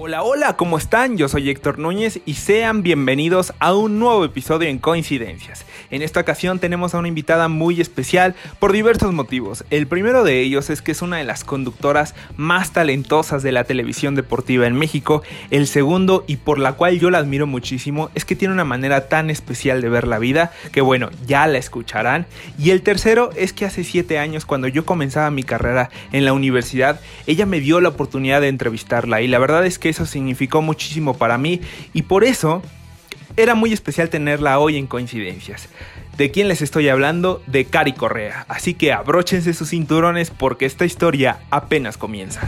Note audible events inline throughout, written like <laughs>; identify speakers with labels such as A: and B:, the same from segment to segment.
A: Hola, hola, ¿cómo están? Yo soy Héctor Núñez y sean bienvenidos a un nuevo episodio en Coincidencias. En esta ocasión tenemos a una invitada muy especial por diversos motivos. El primero de ellos es que es una de las conductoras más talentosas de la televisión deportiva en México. El segundo, y por la cual yo la admiro muchísimo, es que tiene una manera tan especial de ver la vida que bueno, ya la escucharán. Y el tercero es que hace 7 años cuando yo comenzaba mi carrera en la universidad, ella me dio la oportunidad de entrevistarla y la verdad es que eso significó muchísimo para mí y por eso era muy especial tenerla hoy en Coincidencias. ¿De quién les estoy hablando? De Cari Correa. Así que abróchense sus cinturones porque esta historia apenas comienza.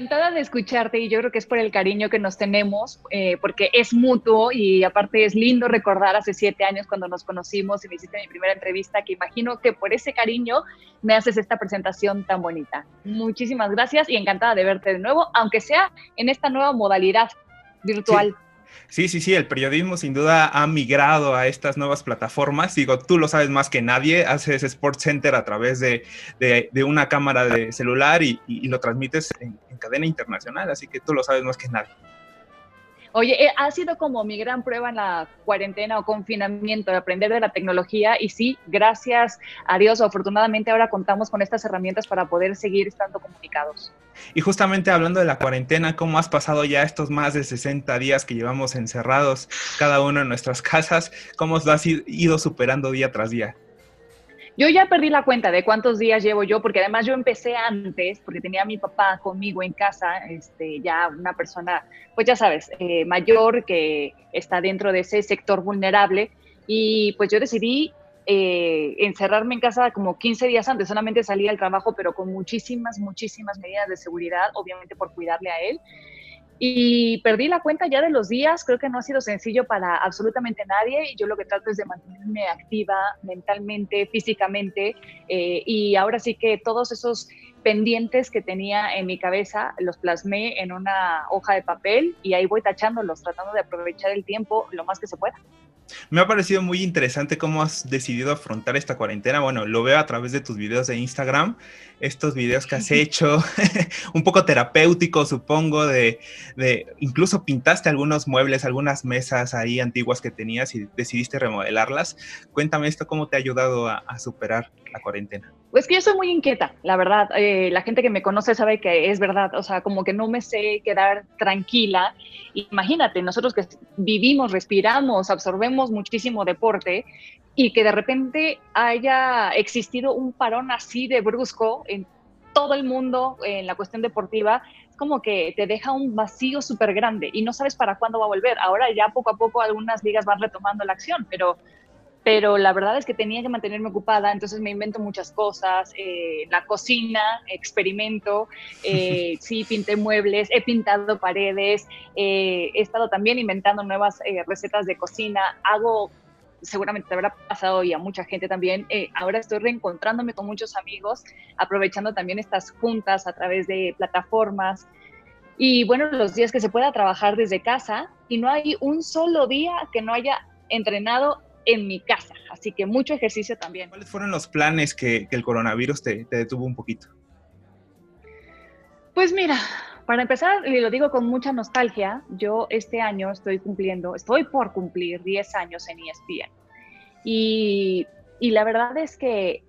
B: Encantada de escucharte y yo creo que es por el cariño que nos tenemos, eh, porque es mutuo y aparte es lindo recordar hace siete años cuando nos conocimos y me hiciste mi primera entrevista, que imagino que por ese cariño me haces esta presentación tan bonita. Muchísimas gracias y encantada de verte de nuevo, aunque sea en esta nueva modalidad virtual.
A: Sí, sí, el periodismo sin duda ha migrado a estas nuevas plataformas. Digo, tú lo sabes más que nadie, haces Sports Center a través de, una cámara de celular y, lo transmites en, cadena internacional, así que tú lo sabes más que nadie.
B: Oye, eh, ha sido como mi gran prueba en la cuarentena o confinamiento de aprender de la tecnología y sí, gracias a Dios, afortunadamente ahora contamos con estas herramientas para poder seguir estando comunicados.
A: Y justamente hablando de la cuarentena, ¿cómo has pasado ya estos más de 60 días que llevamos encerrados cada uno en nuestras <laughs> casas? ¿Cómo lo has ido superando día tras día?
B: Yo ya perdí la cuenta de cuántos días llevo yo, porque además yo empecé antes, porque tenía a mi papá conmigo en casa, este, ya una persona, pues ya sabes, eh, mayor que está dentro de ese sector vulnerable. Y pues yo decidí eh, encerrarme en casa como 15 días antes, solamente salía al trabajo, pero con muchísimas, muchísimas medidas de seguridad, obviamente por cuidarle a él y perdí la cuenta ya de los días, creo que no ha sido sencillo para absolutamente nadie y yo lo que trato es de mantenerme activa mentalmente, físicamente eh, y ahora sí que todos esos pendientes que tenía en mi cabeza los plasmé en una hoja de papel y ahí voy tachándolos, tratando de aprovechar el tiempo lo más que se pueda.
A: Me ha parecido muy interesante cómo has decidido afrontar esta cuarentena. Bueno, lo veo a través de tus videos de Instagram, estos videos que has <laughs> hecho, <laughs> un poco terapéutico, supongo, de, incluso pintaste algunos muebles, algunas mesas ahí antiguas que tenías y decidiste remodelarlas. Cuéntame esto, ¿cómo te ha ayudado a superar la cuarentena?
B: Pues que yo soy muy inquieta, la verdad. Eh, la gente que me conoce sabe que es verdad. O sea, como que no me sé quedar tranquila. Imagínate, nosotros que vivimos, respiramos, absorbemos muchísimo deporte y que de repente haya existido un parón así de brusco en todo el mundo en la cuestión deportiva, es como que te deja un vacío súper grande y no sabes para cuándo va a volver. Ahora ya poco a poco algunas ligas van retomando la acción, pero pero la verdad es que tenía que mantenerme ocupada, entonces me invento muchas cosas, eh, la cocina, experimento, eh, <laughs> sí, pinté muebles, he pintado paredes, eh, he estado también inventando nuevas recetas de cocina, hago, seguramente te habrá pasado y a mucha gente también, ahora estoy reencontrándome con muchos amigos, aprovechando también estas juntas a través de plataformas. Y bueno, los días que se pueda trabajar desde casa y no hay un solo día que no haya entrenado en mi casa. Así que mucho ejercicio también.
A: ¿Cuáles fueron los planes que, el coronavirus te, detuvo un poquito?
B: Pues mira, para empezar, y lo digo con mucha nostalgia, yo este año estoy cumpliendo, estoy por cumplir 10 años en ESPN. Y, y la verdad es que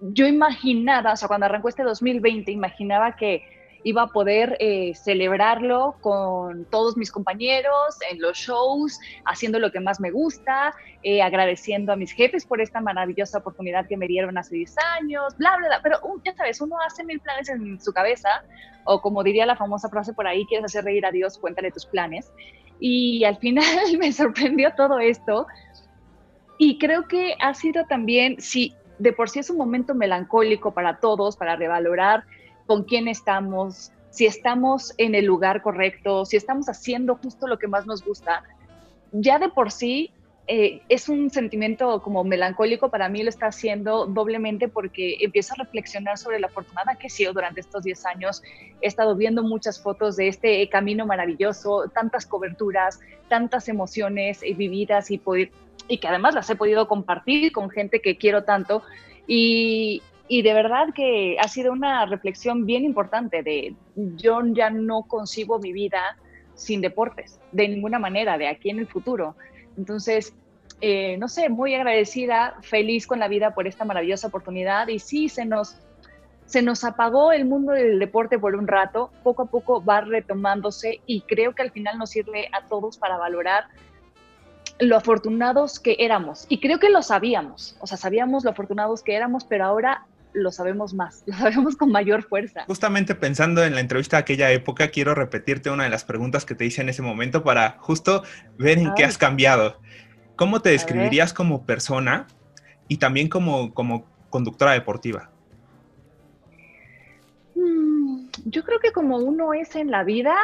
B: yo imaginaba, o sea, cuando arrancó este 2020, imaginaba que iba a poder eh, celebrarlo con todos mis compañeros en los shows, haciendo lo que más me gusta, eh, agradeciendo a mis jefes por esta maravillosa oportunidad que me dieron hace 10 años, bla, bla, bla. Pero uh, ya sabes, uno hace mil planes en su cabeza, o como diría la famosa frase por ahí, quieres hacer reír a Dios, cuéntale tus planes. Y al final <laughs> me sorprendió todo esto. Y creo que ha sido también, si de por sí es un momento melancólico para todos, para revalorar con quién estamos, si estamos en el lugar correcto, si estamos haciendo justo lo que más nos gusta, ya de por sí eh, es un sentimiento como melancólico, para mí lo está haciendo doblemente porque empiezo a reflexionar sobre la afortunada que he sido durante estos 10 años. He estado viendo muchas fotos de este camino maravilloso, tantas coberturas, tantas emociones vividas y, y que además las he podido compartir con gente que quiero tanto. Y, y de verdad que ha sido una reflexión bien importante de yo ya no concibo mi vida sin deportes, de ninguna manera, de aquí en el futuro. Entonces, eh, no sé, muy agradecida, feliz con la vida por esta maravillosa oportunidad y sí, se nos, se nos apagó el mundo del deporte por un rato, poco a poco va retomándose y creo que al final nos sirve a todos para valorar lo afortunados que éramos. Y creo que lo sabíamos, o sea, sabíamos lo afortunados que éramos, pero ahora lo sabemos más, <laughs> lo sabemos con mayor fuerza.
A: Justamente pensando en la entrevista de aquella época, quiero repetirte una de las preguntas que te hice en ese momento para justo ver en qué has cambiado. ¿Cómo te describirías como persona y también como, como conductora deportiva?
B: Mm, yo creo que como uno es en la vida,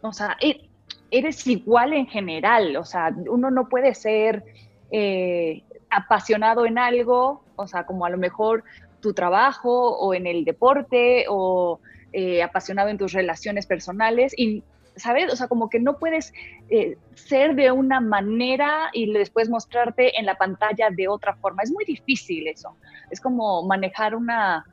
B: o sea, e, eres igual en general, o sea, uno no puede ser eh, apasionado en algo, o sea, como a lo mejor tu trabajo o en el deporte o eh, apasionado en tus relaciones personales y, ¿sabes? O sea, como que no puedes eh, ser de una manera y después mostrarte en la pantalla de otra forma. Es muy difícil eso. Es como manejar una,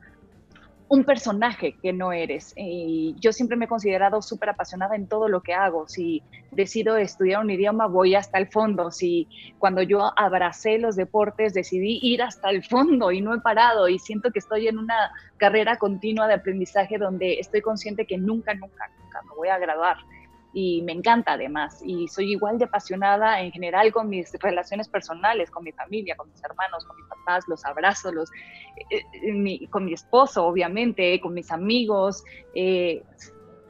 B: un personaje que no eres. Y yo siempre me he considerado súper apasionada en todo lo que hago. Si decido estudiar un idioma, voy hasta el fondo. Si cuando yo abracé los deportes, decidí ir hasta el fondo y no he parado. Y siento que estoy en una carrera continua de aprendizaje donde estoy consciente que nunca, nunca, nunca me voy a graduar y me encanta además. Y soy igual de apasionada en general con mis relaciones personales, con mi familia, con mis hermanos, con mis papás, los abrazos, los, eh, eh, con mi esposo, obviamente, con mis amigos. Eh,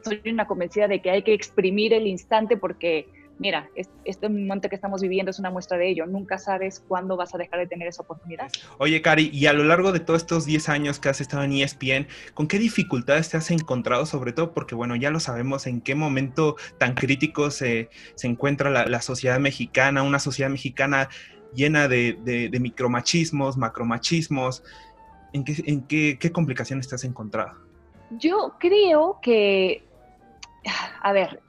B: soy una convencida de que hay que exprimir el instante porque mira, este momento que estamos viviendo es una muestra de ello. Nunca sabes cuándo vas a dejar de tener esa oportunidad.
A: Oye, Cari, y a lo largo de todos estos 10 años que has estado en ESPN, ¿con qué dificultades te has encontrado? Sobre todo porque, bueno, ya lo sabemos en qué momento tan crítico se, encuentra la, sociedad mexicana, una sociedad mexicana llena de, micromachismos, macromachismos. ¿En, qué, en qué, qué complicaciones te has encontrado?
B: Yo creo que, a ver,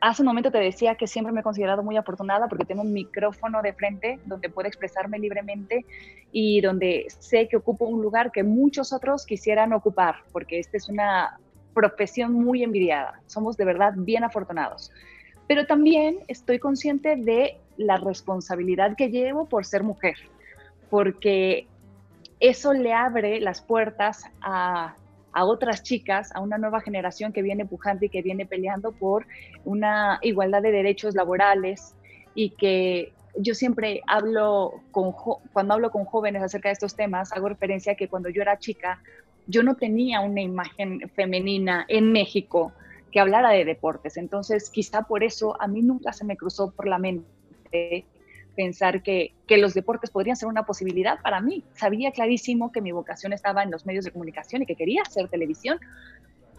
B: Hace un momento te decía que siempre me he considerado muy afortunada porque tengo un micrófono de frente donde puedo expresarme libremente y donde sé que ocupo un lugar que muchos otros quisieran ocupar, porque esta es una profesión muy envidiada. Somos de verdad bien afortunados. Pero también estoy consciente de la responsabilidad que llevo por ser mujer, porque eso le abre las puertas a a otras chicas, a una nueva generación que viene pujante y que viene peleando por una igualdad de derechos laborales y que yo siempre hablo con, cuando hablo con jóvenes acerca de estos temas, hago referencia a que cuando yo era chica, yo no tenía una imagen femenina en México que hablara de deportes. Entonces, quizá por eso a mí nunca se me cruzó por la mente pensar que, que, los deportes podrían ser una posibilidad para mí. Sabía clarísimo que mi vocación estaba en los medios de comunicación y que quería hacer televisión,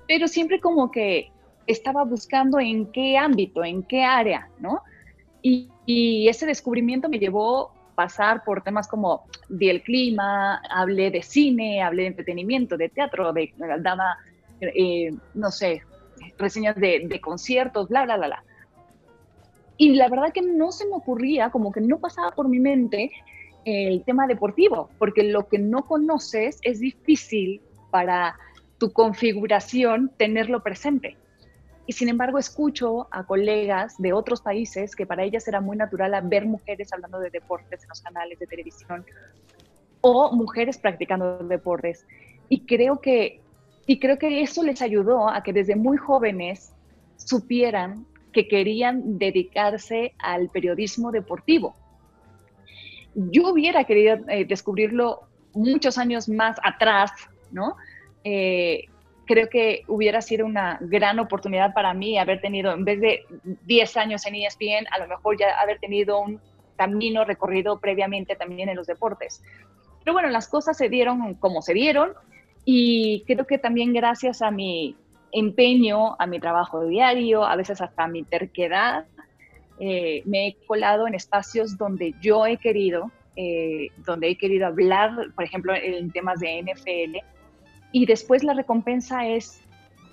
B: pero siempre como que estaba buscando en qué ámbito, en qué área, ¿no? Y, y ese descubrimiento me llevó a pasar por temas como di el clima, hablé de cine, hablé de entretenimiento, de teatro, de, daba, eh, no sé, reseñas de, de conciertos, bla, bla, bla, bla. Y la verdad que no se me ocurría, como que no pasaba por mi mente el tema deportivo, porque lo que no conoces es difícil para tu configuración tenerlo presente. Y sin embargo escucho a colegas de otros países que para ellas era muy natural ver mujeres hablando de deportes en los canales de televisión o mujeres practicando deportes. Y creo que, y creo que eso les ayudó a que desde muy jóvenes supieran que querían dedicarse al periodismo deportivo. Yo hubiera querido eh, descubrirlo muchos años más atrás, ¿no? Eh, creo que hubiera sido una gran oportunidad para mí haber tenido, en vez de 10 años en ESPN, a lo mejor ya haber tenido un camino recorrido previamente también en los deportes. Pero bueno, las cosas se dieron como se dieron y creo que también gracias a mi empeño, a mi trabajo diario, a veces hasta a mi terquedad, eh, me he colado en espacios donde yo he querido, eh, donde he querido hablar, por ejemplo, en temas de NFL, y después la recompensa es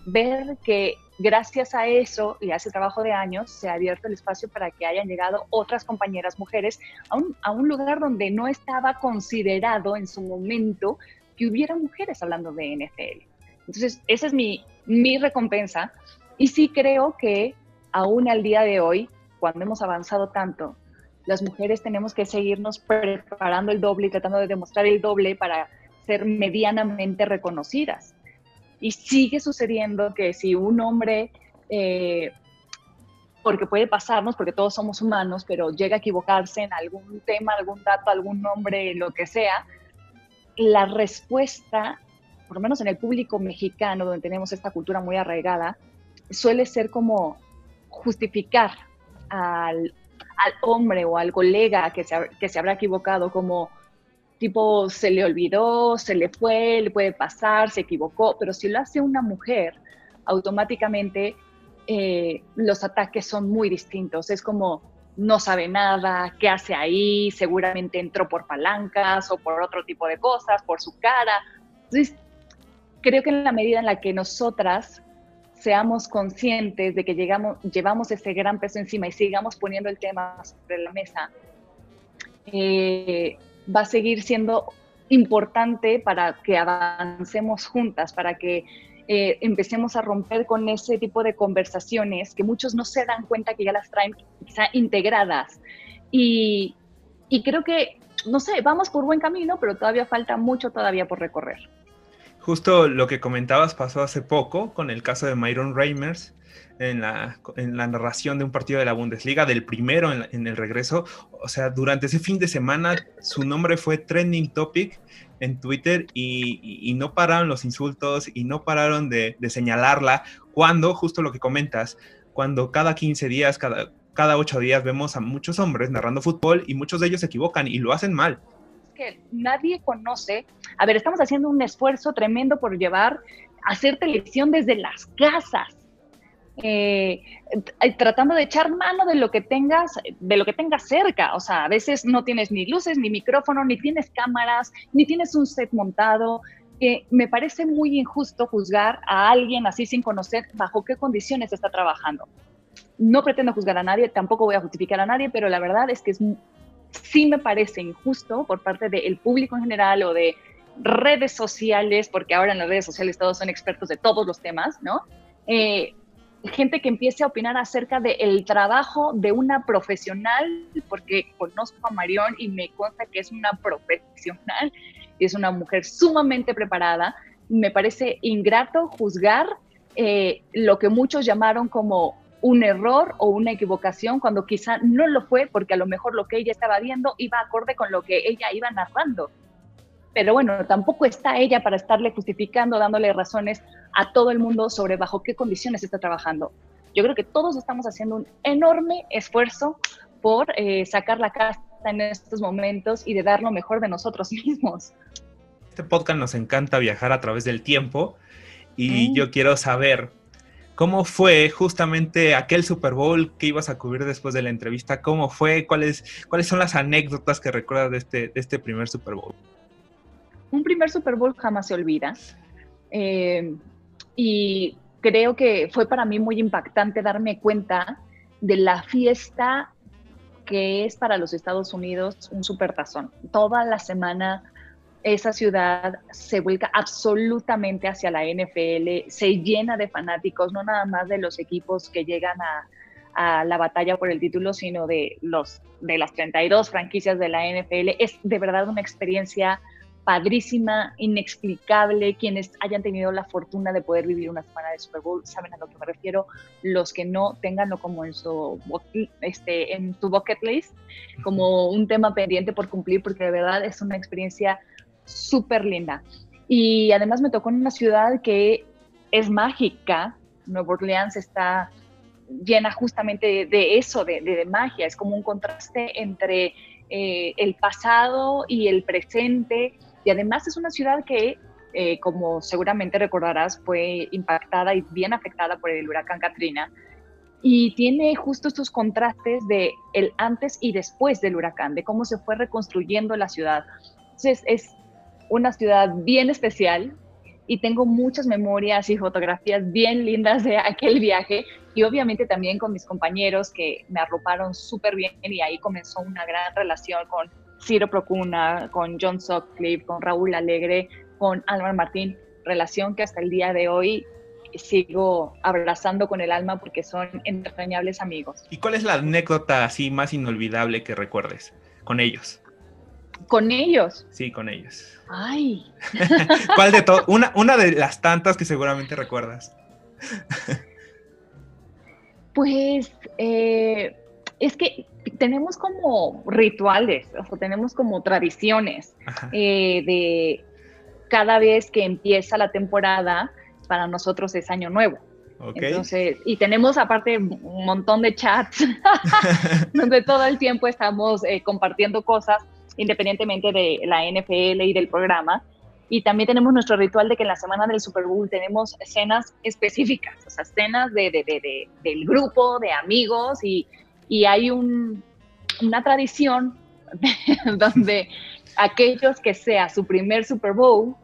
B: ver que gracias a eso y a ese trabajo de años se ha abierto el espacio para que hayan llegado otras compañeras mujeres a un, a un lugar donde no estaba considerado en su momento que hubiera mujeres hablando de NFL. Entonces, esa es mi, mi recompensa. Y sí creo que aún al día de hoy, cuando hemos avanzado tanto, las mujeres tenemos que seguirnos preparando el doble y tratando de demostrar el doble para ser medianamente reconocidas. Y sigue sucediendo que si un hombre, eh, porque puede pasarnos, porque todos somos humanos, pero llega a equivocarse en algún tema, algún dato, algún nombre, lo que sea, la respuesta, por lo menos en el público mexicano, donde tenemos esta cultura muy arraigada, suele ser como justificar al, al hombre o al colega que se, que se habrá equivocado como tipo se le olvidó, se le fue, le puede pasar, se equivocó, pero si lo hace una mujer, automáticamente eh, los ataques son muy distintos. Es como no sabe nada, qué hace ahí, seguramente entró por palancas o por otro tipo de cosas, por su cara. Entonces, creo que en la medida en la que nosotras seamos conscientes de que llegamos, llevamos ese gran peso encima y sigamos poniendo el tema sobre la mesa, eh, va a seguir siendo importante para que avancemos juntas, para que eh, empecemos a romper con ese tipo de conversaciones que muchos no se dan cuenta que ya las traen quizá integradas. Y, y creo que, no sé, vamos por buen camino, pero todavía falta mucho todavía por recorrer.
A: Justo lo que comentabas pasó hace poco con el caso de Myron Reimers, en la, en la, narración de un partido de la Bundesliga, del primero en, el regreso. O sea, durante ese fin de semana su nombre fue trending topic en Twitter y, no pararon los insultos y no pararon de, señalarla cuando, justo lo que comentas, cuando cada 15 días, cada, cada 8 días vemos a muchos hombres narrando fútbol y muchos de ellos se equivocan y lo hacen mal.
B: Que nadie conoce. A ver, estamos haciendo un esfuerzo tremendo por llevar, hacer televisión desde las casas eh, tratando de echar mano de lo que tengas, de lo que tengas cerca. O sea, a veces no tienes ni luces, ni micrófono, ni tienes cámaras, ni tienes un set montado. me parece muy injusto juzgar a alguien así sin conocer bajo qué condiciones está trabajando. No pretendo juzgar a nadie, tampoco voy a justificar a nadie, pero la verdad es que es, sí me parece injusto por parte del público en general o de redes sociales, porque ahora en las redes sociales todos son expertos de todos los temas, ¿no? Eh, gente que empiece a opinar acerca del trabajo de una profesional, porque conozco a Marión y me consta que es una profesional y es una mujer sumamente preparada. Me parece ingrato juzgar eh, lo que muchos llamaron como un error o una equivocación cuando quizá no lo fue porque a lo mejor lo que ella estaba viendo iba acorde con lo que ella iba narrando pero bueno, tampoco está ella para estarle justificando, dándole razones a todo el mundo sobre bajo qué condiciones está trabajando. Yo creo que todos estamos haciendo un enorme esfuerzo por eh, sacar la casta en estos momentos y de dar lo mejor de nosotros <laughs> mismos.
A: Este podcast nos encanta viajar a través del tiempo y mm. yo quiero saber cómo fue justamente aquel Super Bowl que ibas a cubrir después de la entrevista, cómo fue, cuáles, cuáles son las anécdotas que recuerdas de este, de este primer Super Bowl
B: un primer Super Bowl jamás se olvida. Eh, y creo que fue para mí muy impactante darme cuenta de la fiesta que es para los Estados Unidos un supertazón. Toda la semana esa ciudad se vuelca absolutamente hacia la NFL, se llena de fanáticos, no nada más de los equipos que llegan a, la batalla por el título, sino de, los, de las 32 franquicias de la NFL. Es de verdad una experiencia padrísima, inexplicable. Quienes hayan tenido la fortuna de poder vivir una semana de Super Bowl saben a lo que me refiero. Los que no, tenganlo como en su, este, en su bucket list, como un tema pendiente por cumplir, porque de verdad es una experiencia súper linda. Y además me tocó en una ciudad que es mágica. Nueva Orleans está llena justamente de, eso, de, magia. Es como un contraste entre eh, el pasado y el presente y además es una ciudad que, eh, como seguramente recordarás, fue impactada y bien afectada por el huracán Katrina. Y tiene justo estos contrastes de el antes y después del huracán, de cómo se fue reconstruyendo la ciudad. Entonces es una ciudad bien especial y tengo muchas memorias y fotografías bien lindas de aquel viaje y obviamente también con mis compañeros que me arroparon súper bien y ahí comenzó una gran relación con Ciro Procuna, con John Sutcliffe, con Raúl Alegre, con Álvaro Martín, relación que hasta el día de hoy sigo abrazando con el alma porque son entrañables amigos.
A: ¿Y cuál es la anécdota así más inolvidable que recuerdes con ellos?
B: ¿Con ellos?
A: Sí, con ellos.
B: Ay. <laughs>
A: ¿Cuál de todo? Una, una de las tantas que seguramente recuerdas.
B: pues eh, es que tenemos como rituales, o tenemos como tradiciones eh, de cada vez que empieza la temporada, para nosotros es año nuevo. Entonces, y tenemos aparte un montón de chats <laughs> <laughs> donde todo el tiempo estamos eh, compartiendo cosas independientemente de la NFL y del programa. Y también tenemos nuestro ritual de que en la semana del Super Bowl tenemos escenas específicas, o sea, escenas de, de, de, del grupo, de amigos, y, y hay un, una tradición <laughs> donde aquellos que sea su primer Super Bowl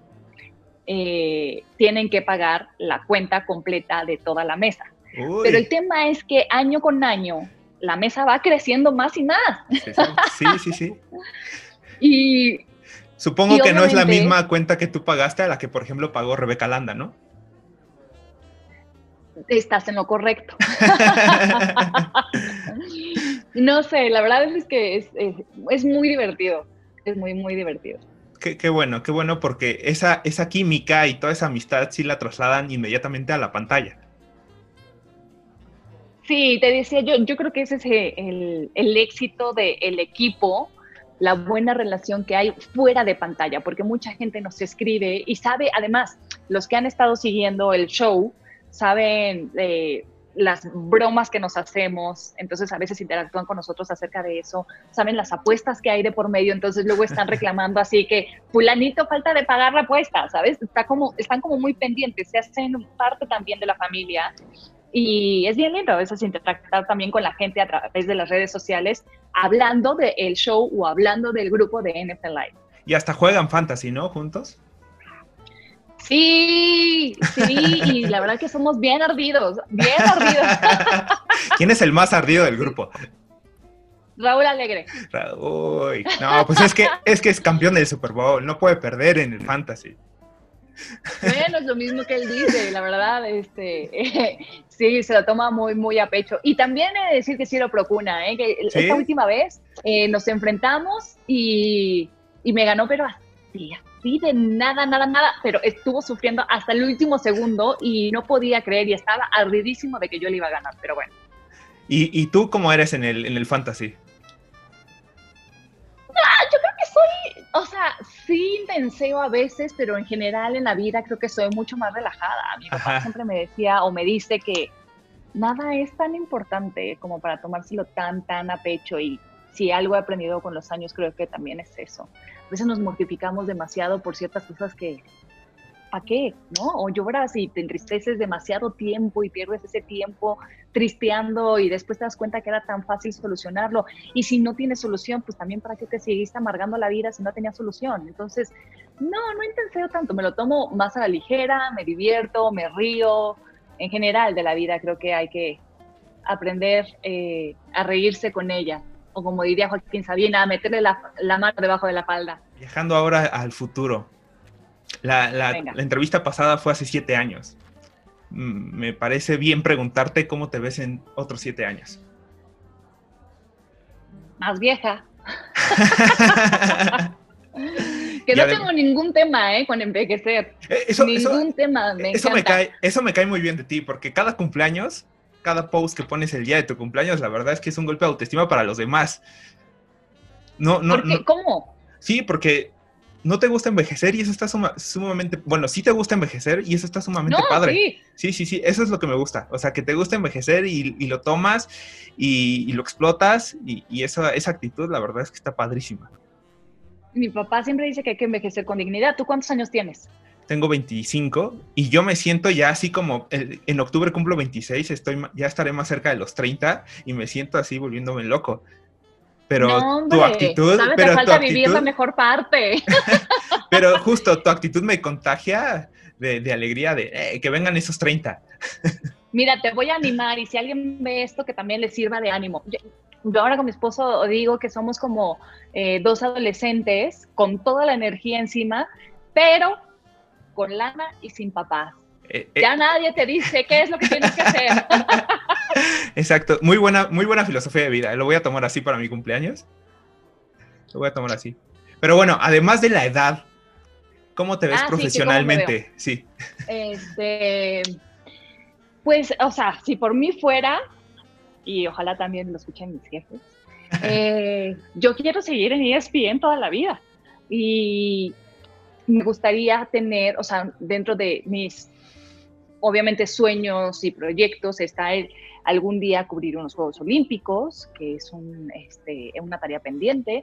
B: eh, tienen que pagar la cuenta completa de toda la mesa. Pero el tema es que año con año la mesa va creciendo más y más.
A: Sí, sí, sí. <laughs>
B: y
A: Supongo que no es la misma cuenta que tú pagaste a la que, por ejemplo, pagó Rebeca Landa, ¿no?
B: Estás en lo correcto. <laughs> <laughs> no sé, la verdad es que es, es muy divertido. Es muy, muy divertido
A: qué, bueno, qué bueno, porque esa, esa química y toda esa amistad sí la trasladan inmediatamente a la pantalla.
B: Sí, te decía, yo, yo creo que ese es el, el éxito del equipo, la buena relación que hay fuera de pantalla, porque mucha gente nos escribe y sabe, además, los que han estado siguiendo el show, saben eh, las bromas que nos hacemos, entonces a veces interactúan con nosotros acerca de eso, saben las apuestas que hay de por medio, entonces luego están <laughs> reclamando así que fulanito falta de pagar la apuesta, ¿sabes? Está como, están como muy pendientes, se hacen parte también de la familia y es bien lindo a veces interactuar también con la gente a través de las redes sociales, hablando del show o hablando del grupo de NFL Live.
A: Y hasta juegan fantasy, ¿no? Juntos.
B: Sí, sí, y la verdad que somos bien ardidos, bien ardidos. <laughs>
A: ¿Quién es el más ardido del grupo?
B: Raúl Alegre.
A: Uy, no, pues es que es que es campeón del Super Bowl, no puede perder en el fantasy.
B: Bueno, es lo mismo que él dice, la verdad, este, <laughs> sí, se lo toma muy, muy a pecho. Y también he de decir que sí lo procuna, ¿eh? que esta última vez eh, nos enfrentamos y, y me ganó, pero así, Sí, de nada, nada, nada, pero estuvo sufriendo hasta el último segundo y no podía creer y estaba ardidísimo de que yo le iba a ganar, pero bueno.
A: ¿Y, tú cómo eres en el, en el fantasy?
B: Ah, yo creo que soy, o sea, sí intenseo a veces, pero en general en la vida creo que soy mucho más relajada. Mi papá siempre me decía o me dice que nada es tan importante como para tomárselo tan, tan a pecho y si algo he aprendido con los años creo que también es eso veces nos mortificamos demasiado por ciertas cosas que, ¿para qué? ¿No? O lloras y te entristeces demasiado tiempo y pierdes ese tiempo tristeando y después te das cuenta que era tan fácil solucionarlo. Y si no tienes solución, pues también para qué te seguiste amargando la vida si no tenía solución. Entonces, no, no intenseo tanto, me lo tomo más a la ligera, me divierto, me río. En general de la vida creo que hay que aprender eh, a reírse con ella o como diría Joaquín Sabina, meterle la, mano debajo de la falda.
A: Viajando ahora al futuro. La, entrevista pasada fue hace siete años. Mm, me parece bien preguntarte cómo te ves en otros siete años.
B: Más vieja. <laughs> que no tengo ningún tema ¿eh? con envejecer. Eh, ningún tema. Me
A: eso, me cae, eso me cae muy bien de ti, porque cada cumpleaños cada post que pones el día de tu cumpleaños, la verdad es que es un golpe de autoestima para los demás. No, no,
B: ¿Cómo?
A: Sí, porque no te gusta envejecer y eso está sumamente, bueno, sí te gusta envejecer y eso está sumamente padre. Sí. sí. sí, sí, eso es lo que me gusta. O sea, que te gusta envejecer y, lo tomas y, lo explotas y, y esa, esa actitud, la verdad es que está padrísima.
B: Mi papá siempre dice que hay que envejecer con dignidad. ¿Tú cuántos años tienes?
A: tengo 25 y yo me siento ya así como en octubre cumplo 26, estoy ya estaré más cerca de los 30 y me siento así volviéndome loco. Pero tu actitud, pero
B: falta vivir la mejor parte. <laughs>
A: pero justo tu actitud me contagia de, alegría de eh, que vengan esos 30.
B: Mira, te voy a animar y si alguien ve esto, que también le sirva de ánimo. Yo, ahora con mi esposo digo que somos como eh, dos adolescentes con toda la energía encima, pero con lana y sin papás. Eh, ya nadie te dice qué es lo que tienes que hacer. <laughs>
A: Exacto, muy buena, muy buena filosofía de vida. Lo voy a tomar así para mi cumpleaños. Lo voy a tomar así. Pero bueno, además de la edad, ¿cómo te ves ah, profesionalmente? Sí,
B: Este, pues, o sea, si por mí fuera, y ojalá también lo escuchen mis jefes, <laughs> eh, yo quiero seguir en ESPN toda la vida. Y me gustaría tener, o sea, dentro de mis, obviamente, sueños y proyectos está el algún día cubrir unos Juegos Olímpicos, que es un, este, una tarea pendiente.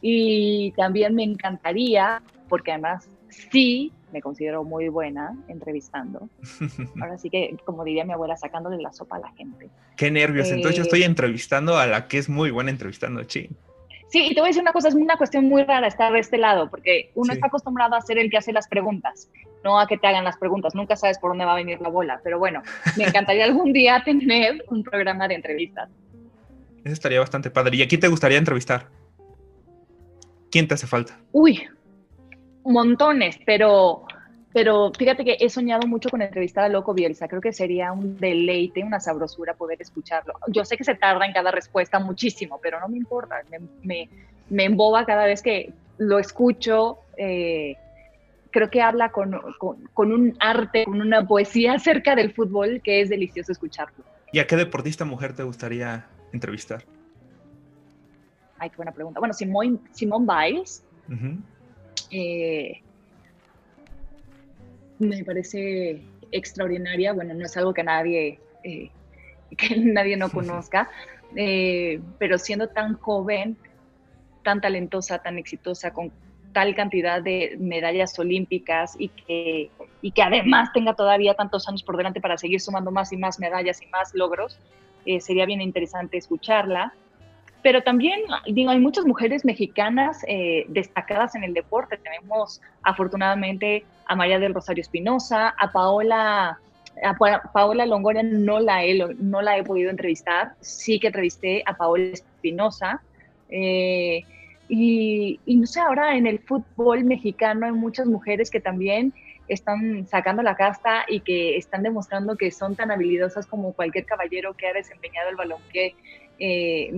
B: Y también me encantaría, porque además sí me considero muy buena entrevistando. <laughs> Ahora sí que, como diría mi abuela, sacándole la sopa a la gente.
A: Qué nervios. Entonces yo estoy eh, entrevistando a la que es muy buena entrevistando, sí.
B: Sí, y te voy a decir una cosa, es una cuestión muy rara estar de este lado, porque uno está acostumbrado a ser el que hace las preguntas, no a que te hagan las preguntas, nunca sabes por dónde va a venir la bola, pero bueno, me encantaría <laughs> algún día tener un programa de entrevistas.
A: Eso estaría bastante padre. ¿Y a quién te gustaría entrevistar? ¿Quién te hace falta?
B: Uy, montones, pero, pero fíjate que he soñado mucho con entrevistar a Loco Bielsa. Creo que sería un deleite, una sabrosura poder escucharlo. Yo sé que se tarda en cada respuesta muchísimo, pero no me importa. Me, me, emboba cada vez que lo escucho. Eh, creo que habla con, con, un arte, con una poesía acerca del fútbol que es delicioso escucharlo.
A: ¿Y a qué deportista mujer te gustaría entrevistar?
B: Ay, qué buena pregunta. Bueno, Simone, Simone Biles. Eh, me parece extraordinaria. Bueno, no es algo que nadie, eh, <laughs> que nadie no conozca, eh, pero siendo tan joven, tan talentosa, tan exitosa, con tal cantidad de medallas olímpicas y que, y que además tenga todavía tantos años por delante para seguir sumando más y más medallas y más logros, sería bien interesante escucharla pero también, digo, hay muchas mujeres mexicanas eh, destacadas en el deporte. Tenemos afortunadamente a María del Rosario Espinosa, a Paola, a Paola Longoria no la, he, no la he podido entrevistar, sí que entrevisté a Paola Espinosa. Eh, y, y, no sé, ahora en el fútbol mexicano hay muchas mujeres que también están sacando la casta y que están demostrando que son tan habilidosas como cualquier caballero que ha desempeñado el balonqué eh,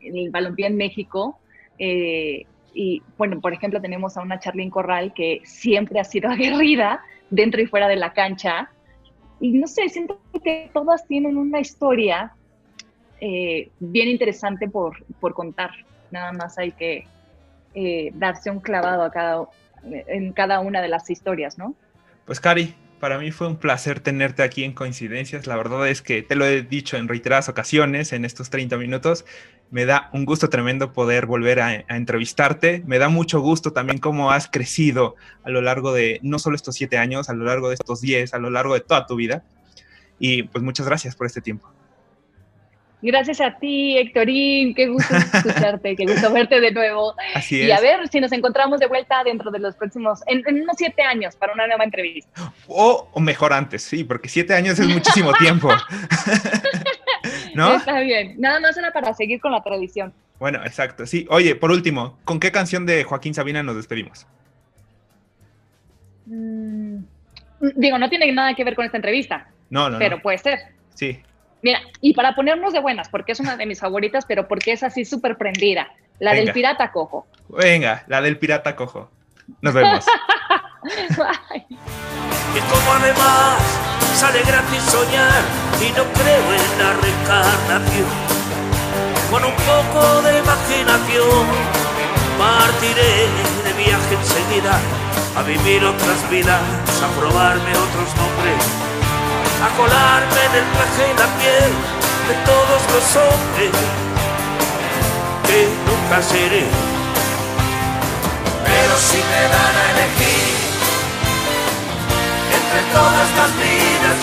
B: el balompié en México. Eh, y bueno, por ejemplo, tenemos a una Charlene Corral que siempre ha sido <laughs> aguerrida dentro y fuera de la cancha. Y no sé, siento que todas tienen una historia eh, bien interesante por, por, contar. Nada más hay que eh, darse un clavado a cada, en cada una de las historias, ¿no?
A: Pues Cari, para mí fue un placer tenerte aquí en Coincidencias. La verdad es que te lo he dicho en reiteradas ocasiones en estos 30 minutos. Me da un gusto tremendo poder volver a, entrevistarte. Me da mucho gusto también cómo has crecido a lo largo de no solo estos siete años, a lo largo de estos 10, a lo largo de toda tu vida. Y pues muchas gracias por este tiempo.
B: Gracias a ti, Héctorín. Qué gusto escucharte, qué gusto verte de nuevo.
A: Así
B: es. Y a ver si nos encontramos de vuelta dentro de los próximos, en, unos siete años, para una nueva entrevista.
A: O, mejor antes, sí, porque siete años es muchísimo <laughs> tiempo.
B: ¿No? Está bien. Nada más era para seguir con la tradición.
A: Bueno, exacto. Sí. Oye, por último, ¿con qué canción de Joaquín Sabina nos despedimos?
B: Mm, digo, no tiene nada que ver con esta entrevista.
A: No, no.
B: Pero puede ser.
A: Sí.
B: Mira, y para ponernos de buenas, porque es una de mis favoritas, pero porque es así súper prendida, la del pirata cojo.
A: Venga, la del pirata cojo. Nos vemos. <laughs>
C: Y como además sale gratis soñar y no creo en la reencarnación, con un poco de imaginación partiré de viaje enseguida a vivir otras vidas, a probarme otros nombres a colarme en el traje y la piel de todos los hombres que nunca seré. Pero si me dan a elegir entre todas las vidas,